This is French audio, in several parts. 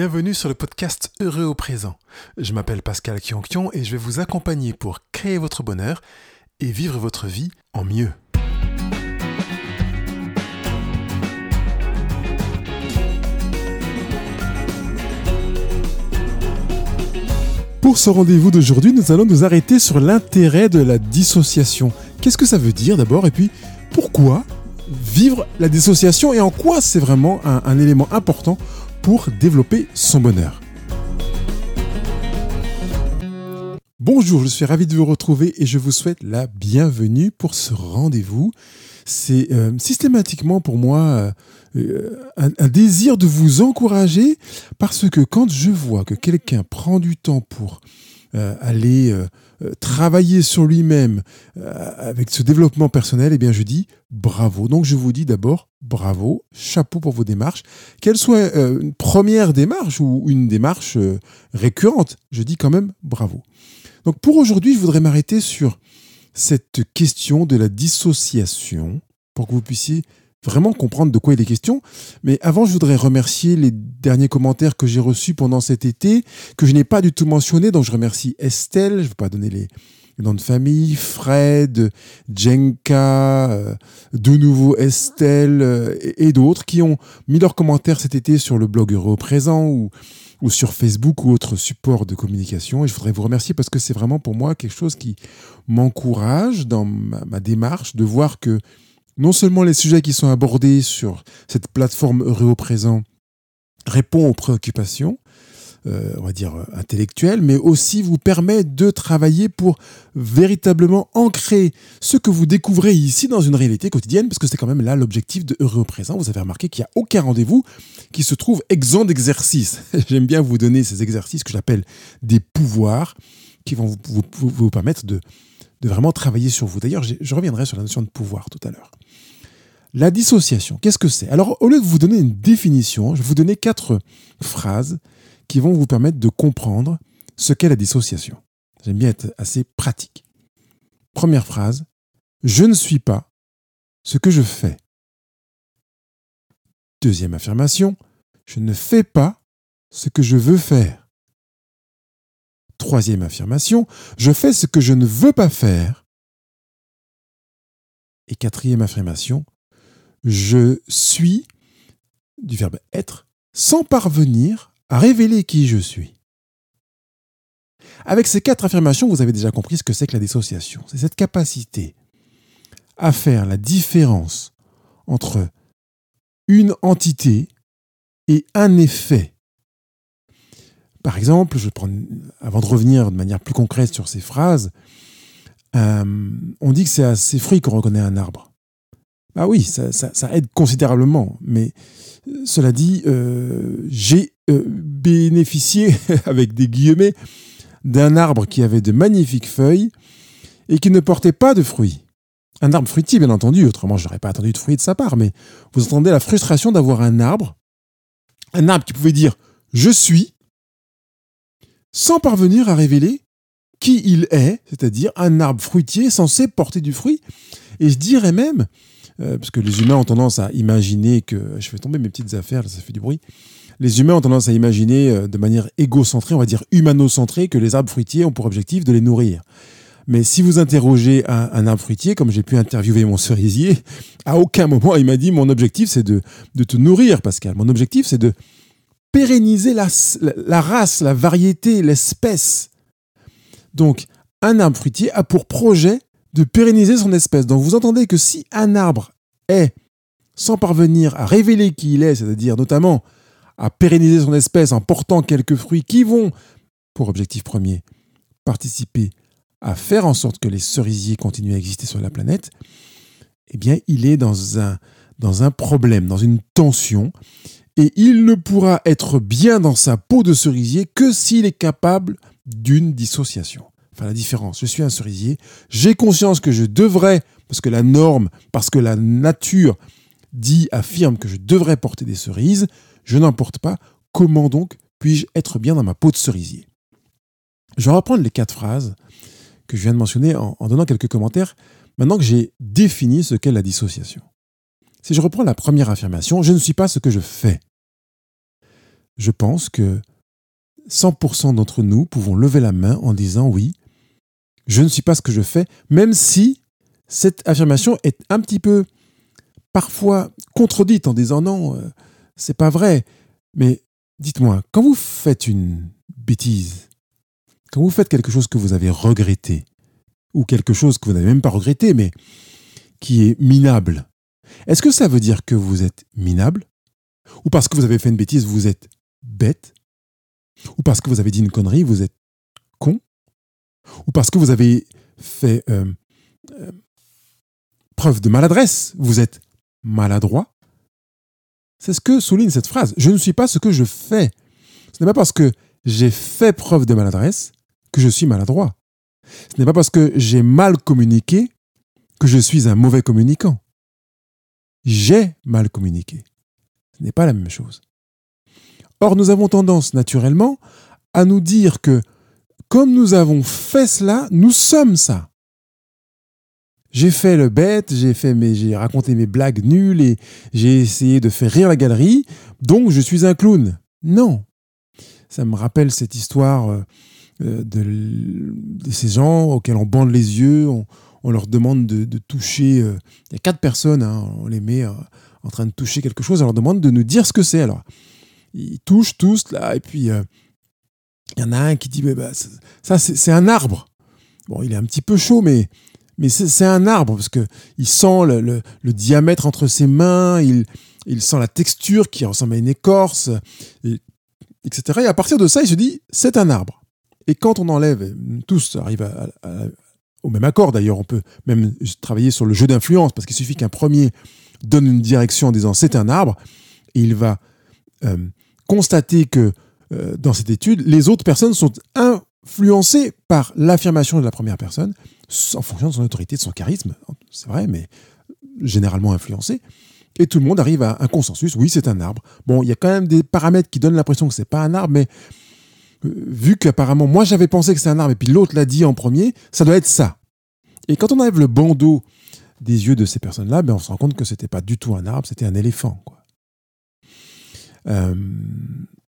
Bienvenue sur le podcast Heureux au présent. Je m'appelle Pascal Kionkion et je vais vous accompagner pour créer votre bonheur et vivre votre vie en mieux. Pour ce rendez-vous d'aujourd'hui, nous allons nous arrêter sur l'intérêt de la dissociation. Qu'est-ce que ça veut dire d'abord et puis pourquoi vivre la dissociation et en quoi c'est vraiment un, un élément important pour développer son bonheur. Bonjour, je suis ravi de vous retrouver et je vous souhaite la bienvenue pour ce rendez-vous. C'est euh, systématiquement pour moi euh, un, un, désir de vous encourager parce que quand je vois que quelqu'un prend du temps pour euh, aller euh, euh, travailler sur lui-même avec ce développement personnel, eh bien je dis bravo. Donc je vous dis d'abord bravo, chapeau pour vos démarches. Qu'elle soit une première démarche ou une démarche récurrente, je dis quand même bravo. Donc pour aujourd'hui, je voudrais m'arrêter sur cette question de la dissociation pour que vous puissiez vraiment comprendre de quoi il est question. Mais avant, je voudrais remercier les derniers commentaires que j'ai reçus pendant cet été, que je n'ai pas du tout mentionné. Donc, je remercie Estelle, je ne vais pas donner les noms de famille, Fred, Jenka, euh, de nouveau Estelle euh, et, d'autres qui ont mis leurs commentaires cet été sur le blog Euro Présent ou, sur Facebook ou autre support de communication. Et je voudrais vous remercier parce que c'est vraiment pour moi quelque chose qui m'encourage dans ma démarche de voir que non seulement les sujets qui sont abordés sur cette plateforme Heureux au présent répondent aux préoccupations, euh, on va dire intellectuelles, mais aussi vous permet de travailler pour véritablement ancrer ce que vous découvrez ici dans une réalité quotidienne, parce que c'est quand même là l'objectif de Heureux au. Vous avez remarqué qu'il n'y a aucun rendez-vous qui se trouve exempt d'exercices. J'aime bien vous donner ces exercices que j'appelle des pouvoirs qui vont vous, permettre de vraiment travailler sur vous. D'ailleurs, je reviendrai sur la notion de pouvoir tout à l'heure. La dissociation, qu'est-ce que c'est? Alors, au lieu de vous donner une définition, je vais vous donner quatre phrases qui vont vous permettre de comprendre ce qu'est la dissociation. J'aime bien être assez pratique. Première phrase, je ne suis pas ce que je fais. Deuxième affirmation, je ne fais pas ce que je veux faire. Troisième affirmation, je fais ce que je ne veux pas faire. Et quatrième affirmation, je suis du verbe être sans parvenir à révéler qui je suis. Avec ces quatre affirmations, vous avez déjà compris ce que c'est que la dissociation. C'est cette capacité à faire la différence entre une entité et un effet. Par exemple, avant de revenir de manière plus concrète sur ces phrases, euh, on dit que c'est à ses fruits qu'on reconnaît un arbre. Ah oui, ça, aide considérablement. Mais euh, cela dit, euh, j'ai euh, bénéficié, avec des guillemets, d'un arbre qui avait de magnifiques feuilles et qui ne portait pas de fruits. Un arbre fruitier, bien entendu, autrement je n'aurais pas attendu de fruits de sa part, mais vous entendez la frustration d'avoir un arbre, un arbre qui pouvait dire je suis, sans parvenir à révéler qui il est, c'est-à-dire un arbre fruitier censé porter du fruit. Et je dirais même euh, parce que les humains ont tendance à imaginer que... Je fais tomber mes petites affaires, ça fait du bruit. Les humains ont tendance à imaginer euh, de manière égocentrée, on va dire humano-centrée, que les arbres fruitiers ont pour objectif de les nourrir. Mais si vous interrogez un, arbre fruitier, comme j'ai pu interviewer mon cerisier, à aucun moment il m'a dit mon objectif c'est de, de te nourrir, Pascal. Mon objectif c'est de pérenniser la, la race, la variété, l'espèce. Donc, un arbre fruitier a pour projet de pérenniser son espèce. Donc vous entendez que si un arbre est, sans parvenir à révéler qui il est, c'est-à-dire notamment à pérenniser son espèce en portant quelques fruits qui vont, pour objectif premier, participer à faire en sorte que les cerisiers continuent à exister sur la planète, eh bien il est dans un, dans un problème, dans une tension, et il ne pourra être bien dans sa peau de cerisier que s'il est capable d'une dissociation enfin la différence. Je suis un cerisier, j'ai conscience que je devrais, parce que la norme, parce que la nature dit, affirme que je devrais porter des cerises, je n'en porte pas. Comment donc puis-je être bien dans ma peau de cerisier? Je vais reprendre les quatre phrases que je viens de mentionner en, en donnant quelques commentaires, maintenant que j'ai défini ce qu'est la dissociation. Si je reprends la première affirmation, je ne suis pas ce que je fais. je pense que 100% d'entre nous pouvons lever la main en disant oui, je ne suis pas ce que je fais, même si cette affirmation est un petit peu parfois contredite en disant non, euh, c'est pas vrai. Mais dites-moi, quand vous faites une bêtise, quand vous faites quelque chose que vous avez regretté, ou quelque chose que vous n'avez même pas regretté, mais qui est minable, est-ce que ça veut dire que vous êtes minable? Ou parce que vous avez fait une bêtise, vous êtes bête? Ou parce que vous avez dit une connerie, vous êtes Ou parce que vous avez fait euh, euh, preuve de maladresse, vous êtes maladroit C'est ce que souligne cette phrase. Je ne suis pas ce que je fais. Ce n'est pas parce que j'ai fait preuve de maladresse que je suis maladroit. Ce n'est pas parce que j'ai mal communiqué que je suis un mauvais communicant. J'ai mal communiqué. Ce n'est pas la même chose. Or, nous avons tendance naturellement à nous dire que comme nous avons fait cela, nous sommes ça. J'ai fait le bête, j'ai fait mes, j'ai raconté mes blagues nulles et j'ai essayé de faire rire la galerie, donc je suis un clown. Non. Ça me rappelle cette histoire euh, euh, de, ces gens auxquels on bande les yeux, on, leur demande de, toucher. Euh, il y a quatre personnes, hein, on les met en train de toucher quelque chose, on leur demande de nous dire ce que c'est. Alors, ils touchent tous là, et puis il y en a un qui dit bah, ça c'est un arbre. Bon, il est un petit peu chaud, mais mais c'est un arbre parce que il sent le, diamètre entre ses mains, il, il, sent la texture qui ressemble à une écorce, etc. Et à partir de ça, il se dit c'est un arbre. Et quand on enlève, tous arrivent au même accord d'ailleurs, on peut même travailler sur le jeu d'influence parce qu'il suffit qu'un premier donne une direction en disant c'est un arbre, et il va euh, constater que euh, dans cette étude, les autres personnes sont influencées par l'affirmation de la première personne en fonction de son autorité, de son charisme, c'est vrai, mais généralement influencé. Et tout le monde arrive à un consensus, oui, c'est un arbre. Bon, il y a quand même des paramètres qui donnent l'impression que c'est pas un arbre, mais euh, vu qu'apparemment, moi j'avais pensé que c'est un arbre et puis l'autre l'a dit en premier, ça doit être ça. Et quand on enlève le bandeau des yeux de ces personnes-là, ben on se rend compte que c'était pas du tout un arbre, c'était un éléphant. Quoi. Euh,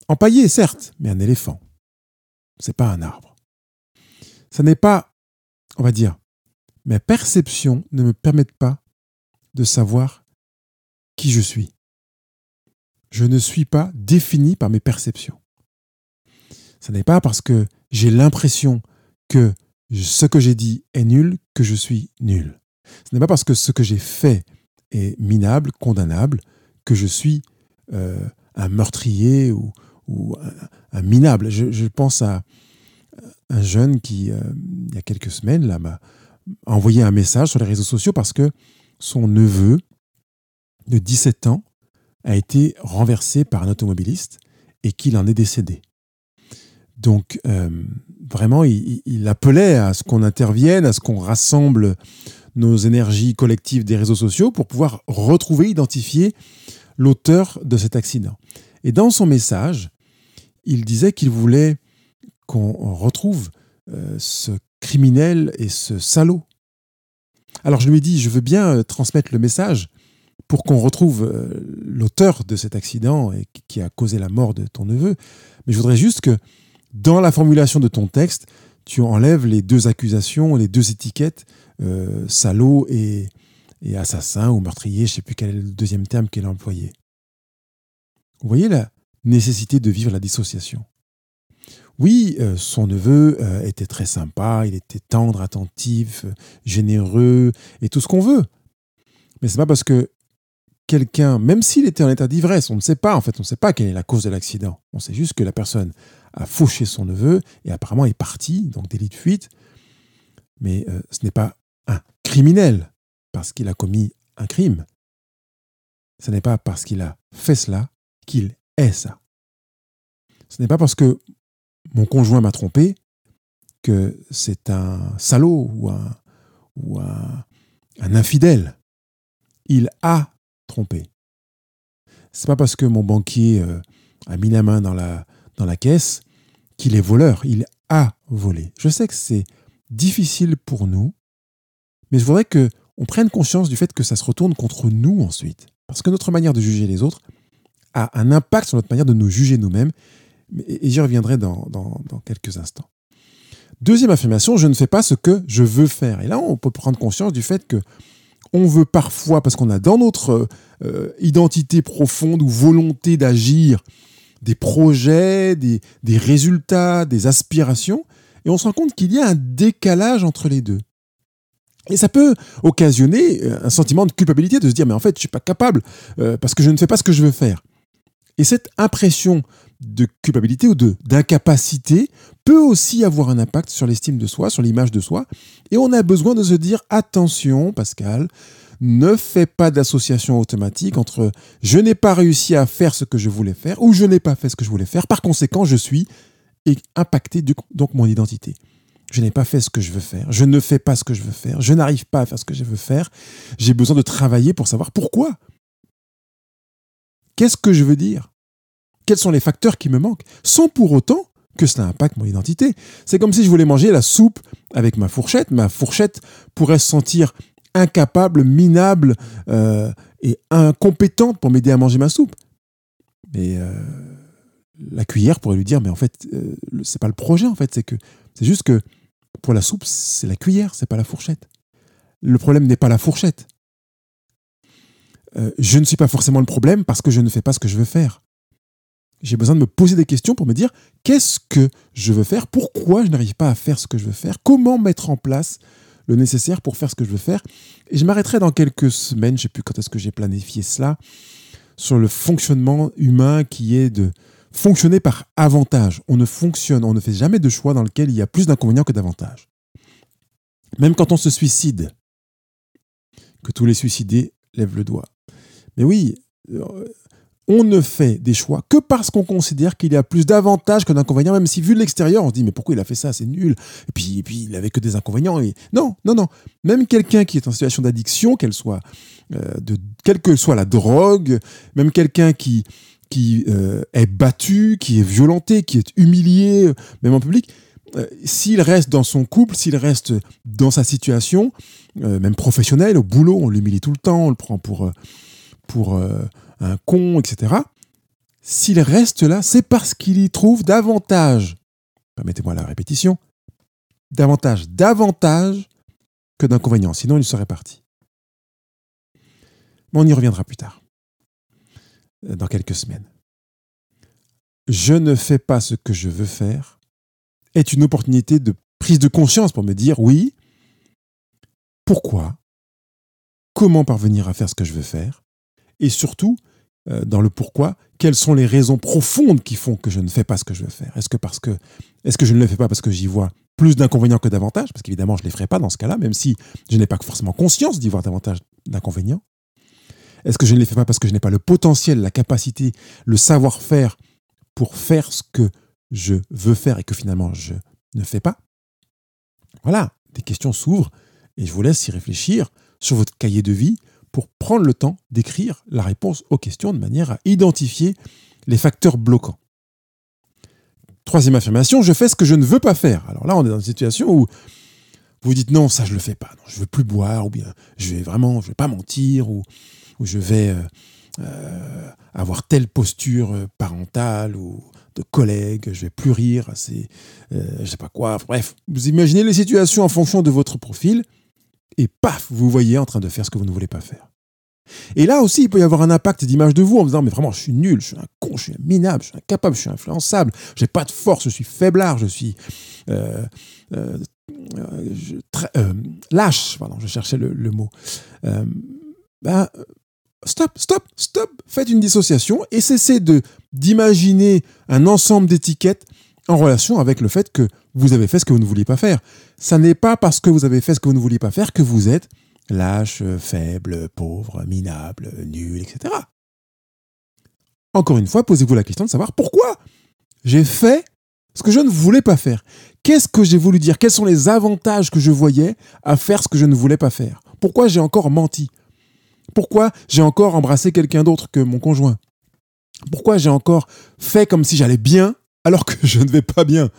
empaillé, certes, mais un éléphant. C'est pas un arbre. Ça n'est pas on va dire, mes perceptions ne me permettent pas de savoir qui je suis. Je ne suis pas défini par mes perceptions. Ce n'est pas parce que j'ai l'impression que ce que j'ai dit est nul que je suis nul. Ce n'est pas parce que ce que j'ai fait est minable, condamnable, que je suis euh, un meurtrier ou, un, minable. je, pense à, un jeune qui, euh, il y a quelques semaines, là, m'a envoyé un message sur les réseaux sociaux parce que son neveu de 17 ans a été renversé par un automobiliste et qu'il en est décédé. Donc, euh, vraiment, il, appelait à ce qu'on intervienne, à ce qu'on rassemble nos énergies collectives des réseaux sociaux pour pouvoir retrouver, identifier l'auteur de cet accident. Et dans son message, il disait qu'il voulait qu'on retrouve euh, ce criminel et ce salaud. Alors je lui ai dit, je veux bien euh, transmettre le message pour qu'on retrouve euh, l'auteur de cet accident qui a causé la mort de ton neveu, mais je voudrais juste que dans la formulation de ton texte, tu enlèves les deux accusations, les deux étiquettes, salaud et, et, assassin ou meurtrier, je ne sais plus quel est le deuxième terme qu'elle a employé. Vous voyez la nécessité de vivre la dissociation. Oui, euh, son neveu euh, était très sympa, il était tendre, attentif, euh, généreux et tout ce qu'on veut. Mais c'est pas parce que quelqu'un, même s'il était en état d'ivresse, on ne sait pas en fait, on ne sait pas quelle est la cause de l'accident. On sait juste que la personne a fauché son neveu et apparemment est partie, donc délit de fuite. Mais ce n'est pas un criminel parce qu'il a commis un crime. Ce n'est pas parce qu'il a fait cela qu'il est ça. Ce n'est pas parce que mon conjoint m'a trompé, que c'est un salaud ou un, un, infidèle. Il a trompé. C'est pas parce que mon banquier euh, a mis la main dans la, dans la caisse qu'il est voleur. Il a volé. Je sais que c'est difficile pour nous, mais je voudrais qu'on prenne conscience du fait que ça se retourne contre nous ensuite. Parce que notre manière de juger les autres a un impact sur notre manière de nous juger nous-mêmes. Et j'y reviendrai dans, quelques instants. Deuxième affirmation, je ne fais pas ce que je veux faire. Et là, on peut prendre conscience du fait que on veut parfois, parce qu'on a dans notre euh, identité profonde ou volonté d'agir, des projets, des, des résultats, des aspirations, et on se rend compte qu'il y a un décalage entre les deux. Et ça peut occasionner euh, un sentiment de culpabilité de se dire mais en fait je suis pas capable euh, parce que je ne fais pas ce que je veux faire. Et cette impression de culpabilité ou d'incapacité peut aussi avoir un impact sur l'estime de soi, sur l'image de soi. Et on a besoin de se dire attention Pascal, ne fais pas d'association automatique entre je n'ai pas réussi à faire ce que je voulais faire ou je n'ai pas fait ce que je voulais faire. Par conséquent, je suis impacté donc mon identité je n'ai pas fait ce que je veux faire, je ne fais pas ce que je veux faire, je n'arrive pas à faire ce que je veux faire, j'ai besoin de travailler pour savoir pourquoi. Qu'est-ce que je veux dire? Quels sont les facteurs qui me manquent? Sans pour autant que cela impacte mon identité. C'est comme si je voulais manger la soupe avec ma fourchette. Ma fourchette pourrait se sentir incapable, minable euh, et incompétente pour m'aider à manger ma soupe. Mais euh, la cuillère pourrait lui dire, mais en fait, euh, c'est pas le projet, en fait, c'est que c'est juste que pour la soupe, c'est la cuillère, c'est pas la fourchette. Le problème n'est pas la fourchette. Euh, je ne suis pas forcément le problème parce que je ne fais pas ce que je veux faire. J'ai besoin de me poser des questions pour me dire qu'est-ce que je veux faire, pourquoi je n'arrive pas à faire ce que je veux faire, comment mettre en place le nécessaire pour faire ce que je veux faire? Et je m'arrêterai dans quelques semaines, je ne sais plus quand est-ce que j'ai planifié cela, sur le fonctionnement humain qui est de fonctionner par avantage. On ne fonctionne, on ne fait jamais de choix dans lequel il y a plus d'inconvénients que d'avantages. Même quand on se suicide, que tous les suicidés lèvent le doigt. Mais oui, euh, on ne fait des choix que parce qu'on considère qu'il y a plus d'avantages que d'inconvénients, même si vu de l'extérieur, on se dit mais pourquoi il a fait ça, c'est nul. Et puis, puis il n'avait que des inconvénients. Et... Non, non, non. Même quelqu'un qui est en situation d'addiction, qu'elle soit euh, quelle que soit la drogue, même quelqu'un qui qui euh, est battu, qui est violenté, qui est humilié, même en public, euh, s'il reste dans son couple, s'il reste dans sa situation, euh, même professionnelle, au boulot, on l'humilie tout le temps, on le prend pour, pour un con, etc. S'il reste là, c'est parce qu'il y trouve davantage, permettez-moi la répétition, davantage davantage que d'inconvénients. Sinon, il serait parti. Mais on y reviendra plus tard. Dans quelques semaines. Je ne fais pas ce que je veux faire est une opportunité de prise de conscience pour me dire oui, pourquoi, comment parvenir à faire ce que je veux faire, et surtout, euh, dans le pourquoi, quelles sont les raisons profondes qui font que je ne fais pas ce que je veux faire. Est-ce que, parce que, est-ce que je ne le fais pas parce que j'y vois plus d'inconvénients que d'avantages? Parce qu'évidemment, je ne les ferai pas dans ce cas-là, même si je n'ai pas forcément conscience d'y voir davantage d'inconvénients. Est-ce que je ne les fais pas parce que je n'ai pas le potentiel, la capacité, le savoir-faire pour faire ce que je veux faire et que finalement je ne fais pas? Voilà, des questions s'ouvrent et je vous laisse y réfléchir sur votre cahier de vie pour prendre le temps d'écrire la réponse aux questions de manière à identifier les facteurs bloquants. Troisième affirmation, je fais ce que je ne veux pas faire. Alors là, on est dans une situation où vous dites non, ça je le fais pas, non, je veux plus boire, ou bien je vais vraiment, je vais pas mentir, ou où je vais euh, euh, avoir telle posture euh, parentale ou de collègue, je vais plus rire, c'est je sais pas quoi. Bref, vous imaginez les situations en fonction de votre profil et paf, vous voyez en train de faire ce que vous ne voulez pas faire. Et là aussi, il peut y avoir un impact d'image de vous en vous disant mais vraiment, je suis nul, je suis un con, je suis minable, je suis incapable, je suis influençable, j'ai pas de force, je suis faiblard, je suis lâche, pardon, je cherchais le, le mot. ben, stop, stop, stop, faites une dissociation et cessez d'imaginer un ensemble d'étiquettes en relation avec le fait que vous avez fait ce que vous ne vouliez pas faire. Ça n'est pas parce que vous avez fait ce que vous ne vouliez pas faire que vous êtes lâche, faible, pauvre, minable, nul, etc. Encore une fois, posez-vous la question de savoir pourquoi j'ai fait ce que je ne voulais pas faire. Qu'est-ce que j'ai voulu dire? Quels sont les avantages que je voyais à faire ce que je ne voulais pas faire? Pourquoi j'ai encore menti? Pourquoi j'ai encore embrassé quelqu'un d'autre que mon conjoint? Pourquoi j'ai encore fait comme si j'allais bien alors que je ne vais pas bien?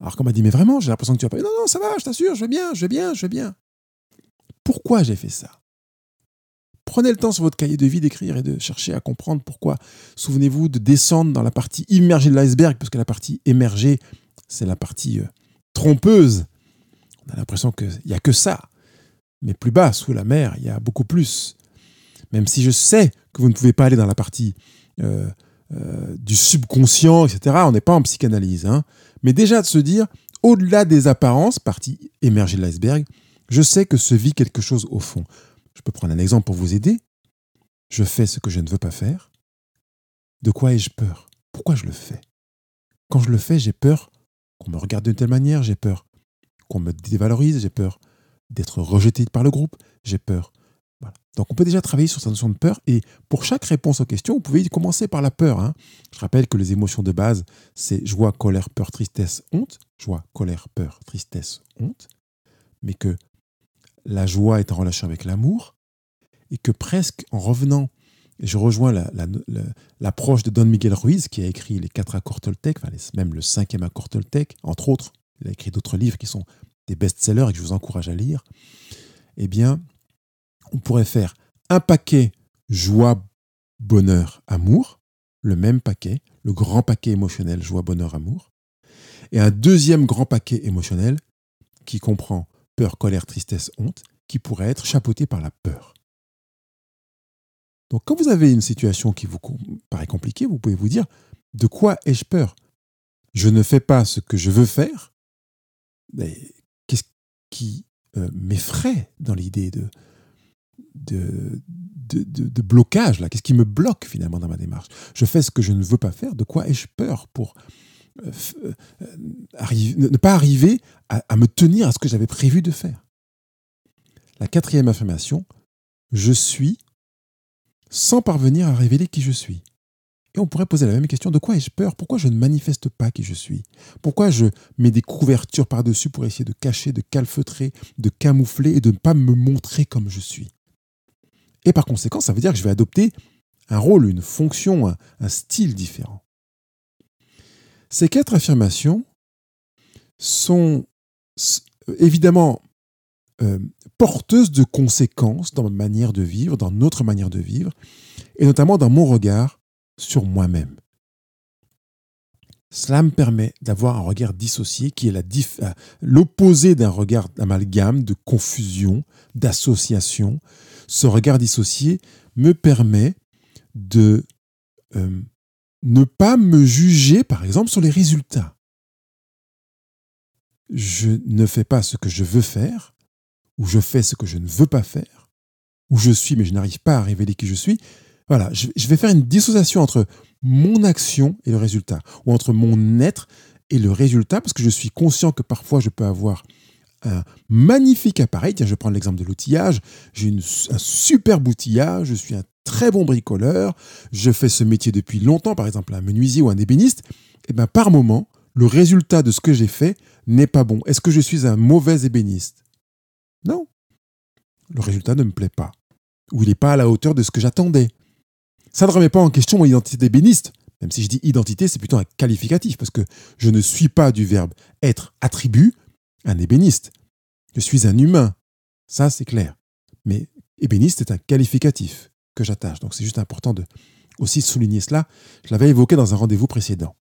Alors qu'on m'a dit, mais vraiment, j'ai l'impression que tu vas pas... Non, non, ça va, je t'assure, je vais bien, je vais bien, je vais bien. Pourquoi j'ai fait ça? Prenez le temps sur votre cahier de vie d'écrire et de chercher à comprendre pourquoi. Souvenez-vous de descendre dans la partie immergée de l'iceberg, parce que la partie émergée, c'est la partie euh, trompeuse. On a l'impression qu'il n'y a que ça. Mais plus bas, sous la mer, il y a beaucoup plus. Même si je sais que vous ne pouvez pas aller dans la partie euh, euh, du subconscient, etc. On n'est pas en psychanalyse. Hein. Mais déjà de se dire, au-delà des apparences, partie émergée de l'iceberg, je sais que se vit quelque chose au fond. Je peux prendre un exemple pour vous aider. Je fais ce que je ne veux pas faire. De quoi ai-je peur? Pourquoi je le fais? Quand je le fais, j'ai peur qu'on me regarde d'une telle manière, j'ai peur qu'on me dévalorise, j'ai peur d'être rejeté par le groupe, j'ai peur. Donc on peut déjà travailler sur cette notion de peur et pour chaque réponse aux questions, vous pouvez commencer par la peur. Hein. Je rappelle que les émotions de base, c'est joie, colère, peur, tristesse, honte. Joie, colère, peur, tristesse, honte. Mais que la joie est en relation avec l'amour, et que presque en revenant, je rejoins l'approche de Don Miguel Ruiz, qui a écrit les quatre accords Toltec, enfin même le cinquième accord Toltec, entre autres, il a écrit d'autres livres qui sont des best-sellers et que je vous encourage à lire, eh bien, on pourrait faire un paquet joie, bonheur, amour, le même paquet, le grand paquet émotionnel joie, bonheur, amour, et un deuxième grand paquet émotionnel qui comprend peur, colère, tristesse, honte, qui pourrait être chapeauté par la peur. Donc quand vous avez une situation qui vous paraît compliquée, vous pouvez vous dire, de quoi ai-je peur? Je ne fais pas ce que je veux faire. Qu'est-ce qui euh, m'effraie dans l'idée de, de, de, blocage là Qu'est-ce qui me bloque finalement dans ma démarche? Je fais ce que je ne veux pas faire. De quoi ai-je peur pour euh, euh, ne pas arriver à, me tenir à ce que j'avais prévu de faire? La quatrième affirmation, je suis sans parvenir à révéler qui je suis. Et on pourrait poser la même question, de quoi ai-je peur? Pourquoi je ne manifeste pas qui je suis? Pourquoi je mets des couvertures par-dessus pour essayer de cacher, de calfeutrer, de camoufler et de ne pas me montrer comme je suis? Et par conséquent, ça veut dire que je vais adopter un rôle, une fonction, un style différent. Ces quatre affirmations sont évidemment euh, porteuses de conséquences dans ma manière de vivre, dans notre manière de vivre, et notamment dans mon regard sur moi-même. Cela me permet d'avoir un regard dissocié qui est euh, l'opposé d'un regard d'amalgame, de confusion, d'association. Ce regard dissocié me permet de euh, ne pas me juger, par exemple, sur les résultats. Je ne fais pas ce que je veux faire, ou je fais ce que je ne veux pas faire, ou je suis mais je n'arrive pas à révéler qui je suis. Voilà, je vais faire une dissociation entre mon action et le résultat, ou entre mon être et le résultat, parce que je suis conscient que parfois je peux avoir un magnifique appareil. Tiens, je prends l'exemple de l'outillage. J'ai un super outillage, je suis un très bon bricoleur, je fais ce métier depuis longtemps, par exemple un menuisier ou un ébéniste, et eh bien par moment, le résultat de ce que j'ai fait n'est pas bon. Est-ce que je suis un mauvais ébéniste? Non. Le résultat ne me plaît pas. Ou il n'est pas à la hauteur de ce que j'attendais. Ça ne remet pas en question mon identité d'ébéniste. Même si je dis identité, c'est plutôt un qualificatif, parce que je ne suis pas du verbe être attribut un ébéniste. Je suis un humain. Ça, c'est clair. Mais ébéniste est un qualificatif que j'attache. Donc c'est juste important de aussi souligner cela. Je l'avais évoqué dans un rendez-vous précédent.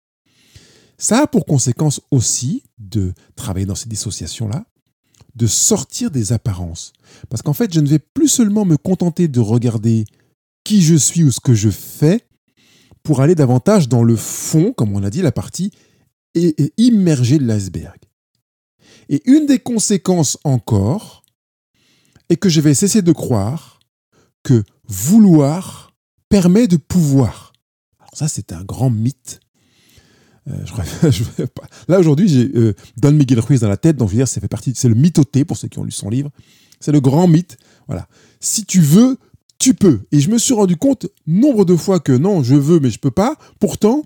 Ça a pour conséquence aussi de travailler dans ces dissociations-là, de sortir des apparences. Parce qu'en fait, je ne vais plus seulement me contenter de regarder qui je suis ou ce que je fais, pour aller davantage dans le fond, comme on a dit, la partie immergée de l'iceberg. Et une des conséquences encore est que je vais cesser de croire que vouloir permet de pouvoir. Alors ça, c'est un grand mythe. Euh, là, aujourd'hui, j'ai euh, Don Miguel Ruiz dans la tête, donc je veux dire, ça fait partie, c'est le mythoté pour ceux qui ont lu son livre. C'est le grand mythe. Voilà. Si tu veux, tu peux. Et je me suis rendu compte nombre de fois que non, je veux, mais je peux pas. Pourtant,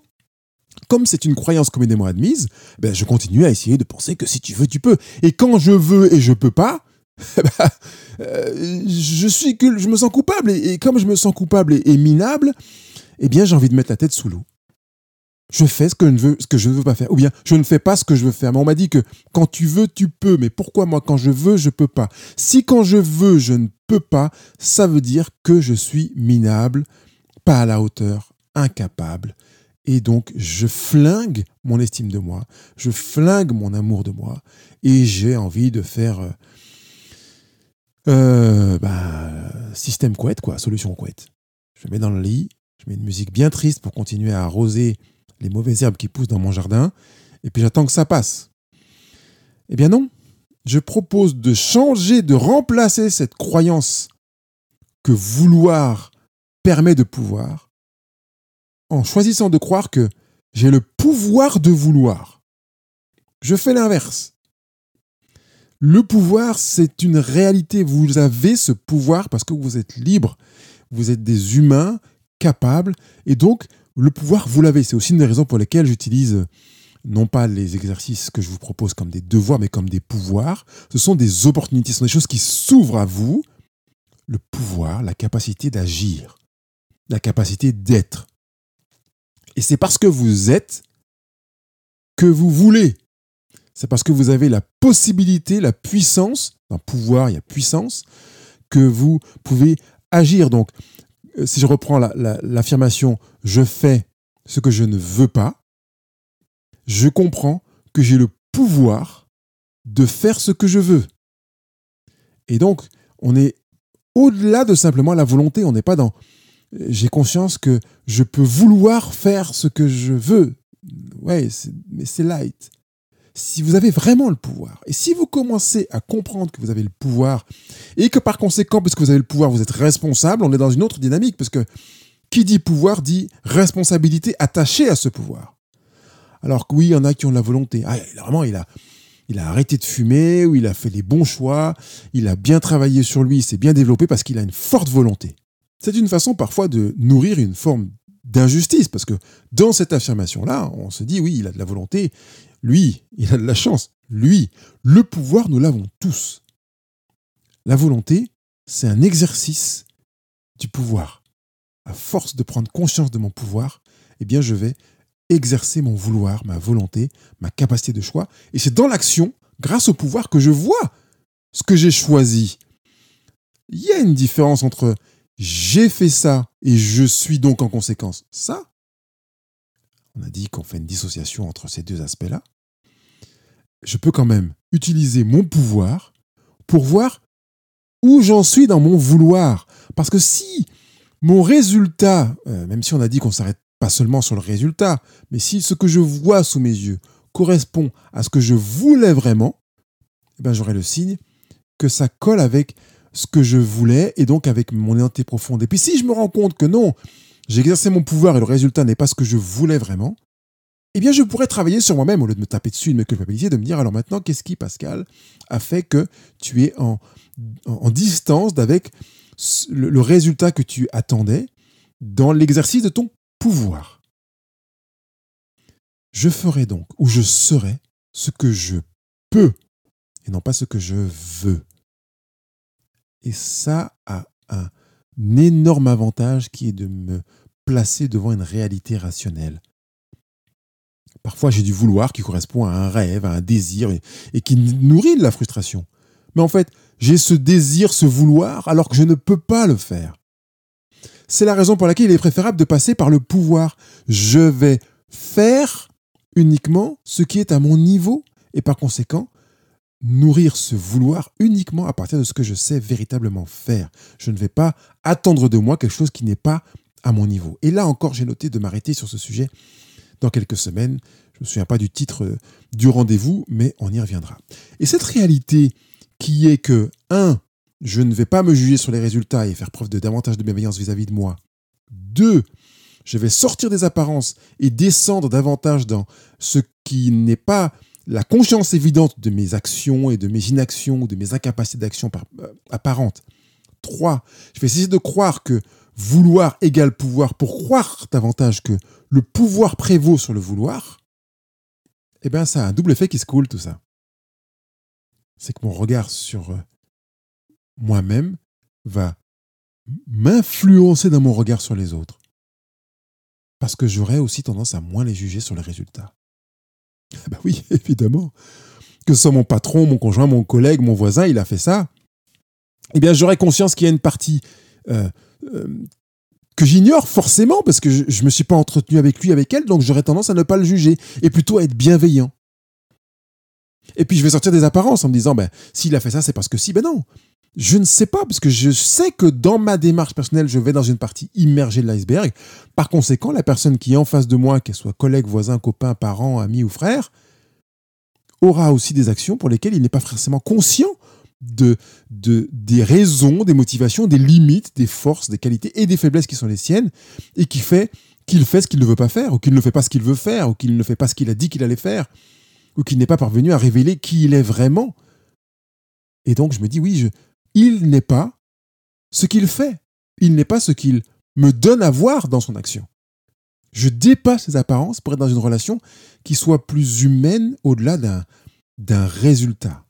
comme c'est une croyance communément admise, ben, je continue à essayer de penser que si tu veux, tu peux. Et quand je veux et je peux pas, eh ben, euh, je suis je me sens coupable et, comme je me sens coupable et, minable, eh bien j'ai envie de mettre la tête sous l'eau. Je fais ce que, je ne veux, ce que je ne veux pas faire. Ou bien, je ne fais pas ce que je veux faire. Mais on m'a dit que quand tu veux, tu peux. Mais pourquoi moi, quand je veux, je peux pas? Si quand je veux, je ne peux pas, ça veut dire que je suis minable, pas à la hauteur, incapable. Et donc, je flingue mon estime de moi, je flingue mon amour de moi, et j'ai envie de faire euh, euh bah, système couette, quoi, solution couette. Je me mets dans le lit, je mets une musique bien triste pour continuer à arroser les mauvaises herbes qui poussent dans mon jardin, et puis j'attends que ça passe. Eh bien non, je propose de changer, de remplacer cette croyance que vouloir permet de pouvoir, en choisissant de croire que j'ai le pouvoir de vouloir. Je fais l'inverse. Le pouvoir, c'est une réalité. Vous avez ce pouvoir parce que vous êtes libre. Vous êtes des humains capables. Et donc, le pouvoir, vous l'avez. C'est aussi une des raisons pour lesquelles j'utilise non pas les exercices que je vous propose comme des devoirs, mais comme des pouvoirs. Ce sont des opportunités, ce sont des choses qui s'ouvrent à vous. Le pouvoir, la capacité d'agir, la capacité d'être. Et c'est parce que vous êtes que vous voulez. C'est parce que vous avez la possibilité, la puissance, un pouvoir, il y a puissance, que vous pouvez agir. Donc, euh, si je reprends l'affirmation je fais ce que je ne veux pas, je comprends que j'ai le pouvoir de faire ce que je veux. Et donc, on est au-delà de simplement la volonté, on n'est pas dans j'ai conscience que je peux vouloir faire ce que je veux. Ouais, mais c'est light si vous avez vraiment le pouvoir, et si vous commencez à comprendre que vous avez le pouvoir, et que par conséquent, puisque vous avez le pouvoir, vous êtes responsable, on est dans une autre dynamique, parce que qui dit pouvoir dit responsabilité attachée à ce pouvoir. Alors que oui, il y en a qui ont la volonté. Ah, vraiment, il a, il a arrêté de fumer, ou il a fait les bons choix, il a bien travaillé sur lui, il s'est bien développé parce qu'il a une forte volonté. C'est une façon parfois de nourrir une forme d'injustice, parce que dans cette affirmation-là, on se dit, oui, il a de la volonté, lui, il a de la chance. Lui, le pouvoir, nous l'avons tous. La volonté, c'est un exercice du pouvoir. À force de prendre conscience de mon pouvoir, eh bien, je vais exercer mon vouloir, ma volonté, ma capacité de choix. Et c'est dans l'action, grâce au pouvoir, que je vois ce que j'ai choisi. Il y a une différence entre j'ai fait ça et je suis donc en conséquence. Ça, on a dit qu'on fait une dissociation entre ces deux aspects-là. Je peux quand même utiliser mon pouvoir pour voir où j'en suis dans mon vouloir. Parce que si mon résultat, euh, même si on a dit qu'on s'arrête pas seulement sur le résultat, mais si ce que je vois sous mes yeux correspond à ce que je voulais vraiment, eh ben j'aurai le signe que ça colle avec ce que je voulais et donc avec mon identité profonde. Et puis si je me rends compte que non, j'ai exercé mon pouvoir et le résultat n'est pas ce que je voulais vraiment, eh bien, je pourrais travailler sur moi-même au lieu de me taper dessus, de me culpabiliser, de me dire alors maintenant, qu'est-ce qui, Pascal, a fait que tu es en, distance d'avec le, le résultat que tu attendais dans l'exercice de ton pouvoir? Je ferai donc, ou je serai, ce que je peux, et non pas ce que je veux. Et ça a un énorme avantage qui est de me placer devant une réalité rationnelle. Parfois, j'ai du vouloir qui correspond à un rêve, à un désir, et, qui nourrit de la frustration. Mais en fait, j'ai ce désir, ce vouloir, alors que je ne peux pas le faire. C'est la raison pour laquelle il est préférable de passer par le pouvoir. Je vais faire uniquement ce qui est à mon niveau, et par conséquent, nourrir ce vouloir uniquement à partir de ce que je sais véritablement faire. Je ne vais pas attendre de moi quelque chose qui n'est pas à mon niveau. Et là encore, j'ai noté de m'arrêter sur ce sujet dans quelques semaines. Je ne me souviens pas du titre euh, du rendez-vous, mais on y reviendra. Et cette réalité qui est que, un, je ne vais pas me juger sur les résultats et faire preuve de davantage de bienveillance vis-à-vis de moi. Deux, je vais sortir des apparences et descendre davantage dans ce qui n'est pas la conscience évidente de mes actions et de mes inactions de mes incapacités d'action euh, apparentes. Trois, je vais essayer de croire que vouloir égale pouvoir pour croire davantage que le pouvoir prévaut sur le vouloir, eh bien, ça a un double effet qui se coule, tout ça. C'est que mon regard sur euh, moi-même va m'influencer dans mon regard sur les autres. parce que j'aurais aussi tendance à moins les juger sur les résultats. Bah oui, évidemment. Que ce soit mon patron, mon conjoint, mon collègue, mon voisin, il a fait ça. Eh bien, j'aurais conscience qu'il y a une partie euh, euh, que j'ignore forcément parce que je ne me suis pas entretenu avec lui, avec elle, donc j'aurais tendance à ne pas le juger et plutôt à être bienveillant. Et puis je vais sortir des apparences en me disant, ben, s'il a fait ça, c'est parce que si, ben non. Je ne sais pas, parce que je sais que dans ma démarche personnelle, je vais dans une partie immergée de l'iceberg. Par conséquent, la personne qui est en face de moi, qu'elle soit collègue, voisin, copain, parent, ami ou frère, aura aussi des actions pour lesquelles il n'est pas forcément conscient de, de, des raisons, des motivations, des limites, des forces, des qualités et des faiblesses qui sont les siennes, et qui fait qu'il fait ce qu'il ne veut pas faire, ou qu'il ne fait pas ce qu'il veut faire, ou qu'il ne fait pas ce qu'il a dit qu'il allait faire, ou qu'il n'est pas parvenu à révéler qui il est vraiment. Et donc je me dis, oui, je, il n'est pas ce qu'il fait. Il n'est pas ce qu'il me donne à voir dans son action. Je dépasse les apparences pour être dans une relation qui soit plus humaine au-delà d'un résultat.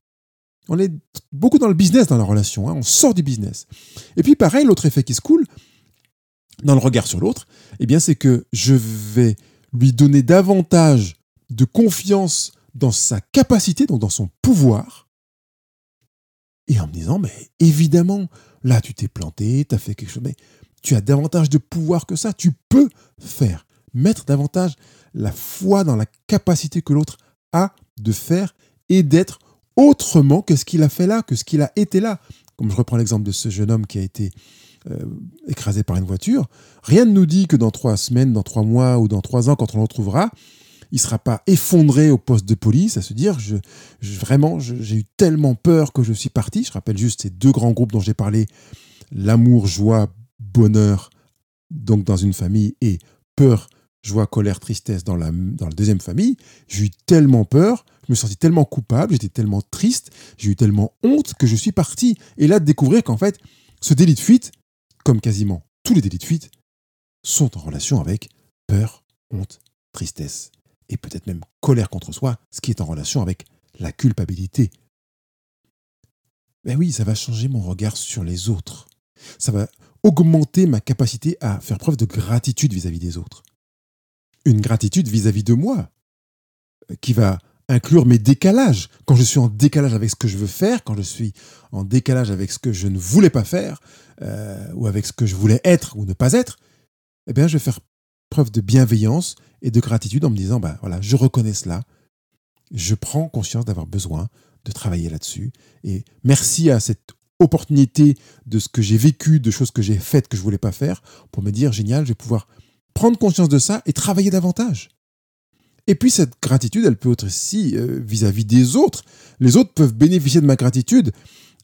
On est beaucoup dans le business dans la relation, hein. on sort du business. Et puis pareil, l'autre effet qui se coule, dans le regard sur l'autre, eh bien c'est que je vais lui donner davantage de confiance dans sa capacité, donc dans son pouvoir, et en me disant, mais évidemment, là tu t'es planté, tu as fait quelque chose, mais tu as davantage de pouvoir que ça, tu peux faire, mettre davantage la foi dans la capacité que l'autre a de faire et d'être autrement que ce qu'il a fait là, que ce qu'il a été là. Comme je reprends l'exemple de ce jeune homme qui a été euh, écrasé par une voiture, rien ne nous dit que dans trois semaines, dans trois mois ou dans trois ans, quand on le retrouvera, il ne sera pas effondré au poste de police à se dire vraiment j'ai eu tellement peur que je suis parti. Je rappelle juste ces deux grands groupes dont j'ai parlé l'amour, joie, bonheur, donc dans une famille, et peur, joie, colère, tristesse dans la, dans la deuxième famille. J'ai eu tellement peur je me sentis tellement coupable, j'étais tellement triste, j'ai eu tellement honte que je suis parti. Et là, de découvrir qu'en fait, ce délit de fuite, comme quasiment tous les délits de fuite, sont en relation avec peur, honte, tristesse et peut-être même colère contre soi, ce qui est en relation avec la culpabilité. Ben oui, ça va changer mon regard sur les autres. Ça va augmenter ma capacité à faire preuve de gratitude vis-à-vis des autres. Une gratitude vis-à-vis de moi, qui va inclure mes décalages. Quand je suis en décalage avec ce que je veux faire, quand je suis en décalage avec ce que je ne voulais pas faire, euh, ou avec ce que je voulais être ou ne pas être, eh bien, je vais faire preuve de bienveillance et de gratitude en me disant, bah voilà, je reconnais cela, je prends conscience d'avoir besoin de travailler là-dessus, et merci à cette opportunité de ce que j'ai vécu, de choses que j'ai faites que je voulais pas faire, pour me dire, génial, je vais pouvoir prendre conscience de ça et travailler davantage. Et puis cette gratitude, elle peut être aussi euh, vis-à-vis des autres. Les autres peuvent bénéficier de ma gratitude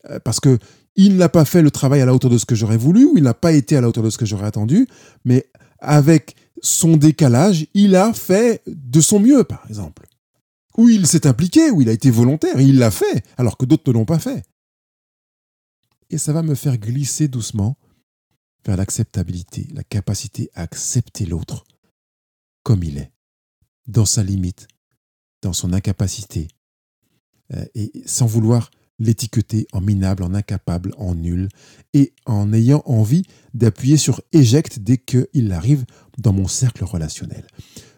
euh, parce que il n'a pas fait le travail à la hauteur de ce que j'aurais voulu, ou il n'a pas été à la hauteur de ce que j'aurais attendu, mais avec son décalage, il a fait de son mieux, par exemple. Ou il s'est impliqué, ou il a été volontaire, il l'a fait, alors que d'autres ne l'ont pas fait. Et ça va me faire glisser doucement vers l'acceptabilité, la capacité à accepter l'autre comme il est dans sa limite, dans son incapacité, euh, et sans vouloir l'étiqueter en minable, en incapable, en nul, et en ayant envie d'appuyer sur éjecte dès qu'il arrive dans mon cercle relationnel.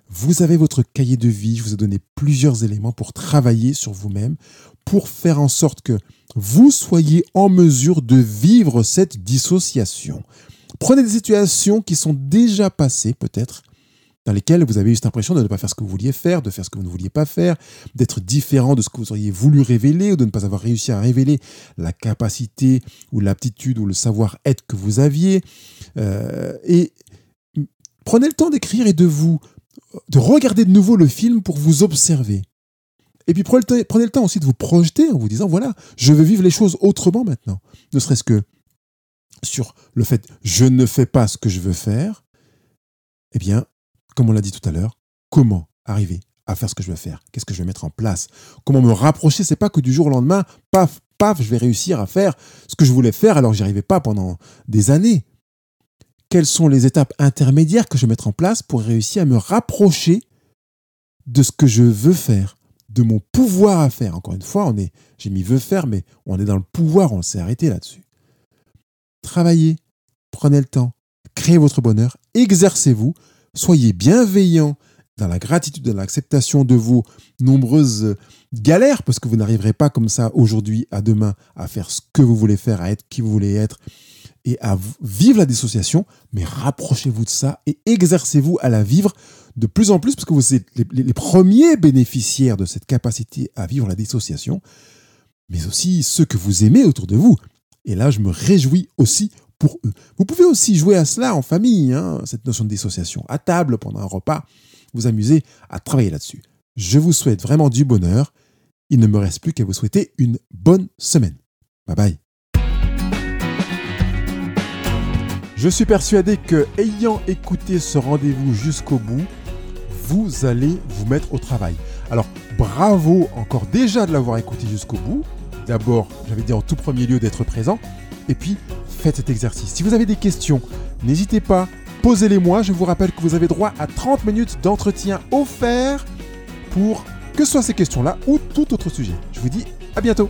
Vous avez votre cahier de vie, je vous ai donné plusieurs éléments pour travailler sur vous-même, pour faire en sorte que vous soyez en mesure de vivre cette dissociation. Prenez des situations qui sont déjà passées peut-être dans lesquels vous avez eu cette impression de ne pas faire ce que vous vouliez faire, de faire ce que vous ne vouliez pas faire, d'être différent de ce que vous auriez voulu révéler ou de ne pas avoir réussi à révéler la capacité ou l'aptitude ou le savoir-être que vous aviez. Euh, et prenez le temps d'écrire et de vous de regarder de nouveau le film pour vous observer. Et puis prenez le, temps, aussi de vous projeter en vous disant voilà, je veux vivre les choses autrement maintenant. Ne serait-ce que sur le fait je ne fais pas ce que je veux faire, eh bien, comme on l'a dit tout à l'heure, comment arriver à faire ce que je veux faire? Qu'est-ce que je vais mettre en place? Comment me rapprocher? C'est pas que du jour au lendemain, paf, paf, je vais réussir à faire ce que je voulais faire alors que j'y arrivais pas pendant des années. Quelles sont les étapes intermédiaires que je vais mettre en place pour réussir à me rapprocher de ce que je veux faire, de mon pouvoir à faire? Encore une fois, on est, j'ai mis veux faire, mais on est dans le pouvoir, on s'est arrêté là-dessus. Travaillez, prenez le temps, créez votre bonheur, exercez-vous, Soyez bienveillant dans la gratitude, dans l'acceptation de vos nombreuses galères, parce que vous n'arriverez pas comme ça aujourd'hui à demain à faire ce que vous voulez faire, à être qui vous voulez être et à vivre la dissociation, mais rapprochez-vous de ça et exercez-vous à la vivre de plus en plus, parce que vous êtes les, premiers bénéficiaires de cette capacité à vivre la dissociation, mais aussi ceux que vous aimez autour de vous. Et là, je me réjouis aussi Vous pouvez aussi jouer à cela en famille, hein, cette notion de dissociation, à table, pendant un repas, vous amuser à travailler là-dessus. Je vous souhaite vraiment du bonheur. Il ne me reste plus qu'à vous souhaiter une bonne semaine. Bye bye. Je suis persuadé que, ayant écouté ce rendez-vous jusqu'au bout, vous allez vous mettre au travail. Alors, bravo encore déjà de l'avoir écouté jusqu'au bout. D'abord, j'avais dit en tout premier lieu d'être présent. Et puis, faites cet exercice. Si vous avez des questions, n'hésitez pas, posez-les moi. Je vous rappelle que vous avez droit à 30 minutes d'entretien offert pour que ce soit ces questions-là ou tout autre sujet. Je vous dis à bientôt.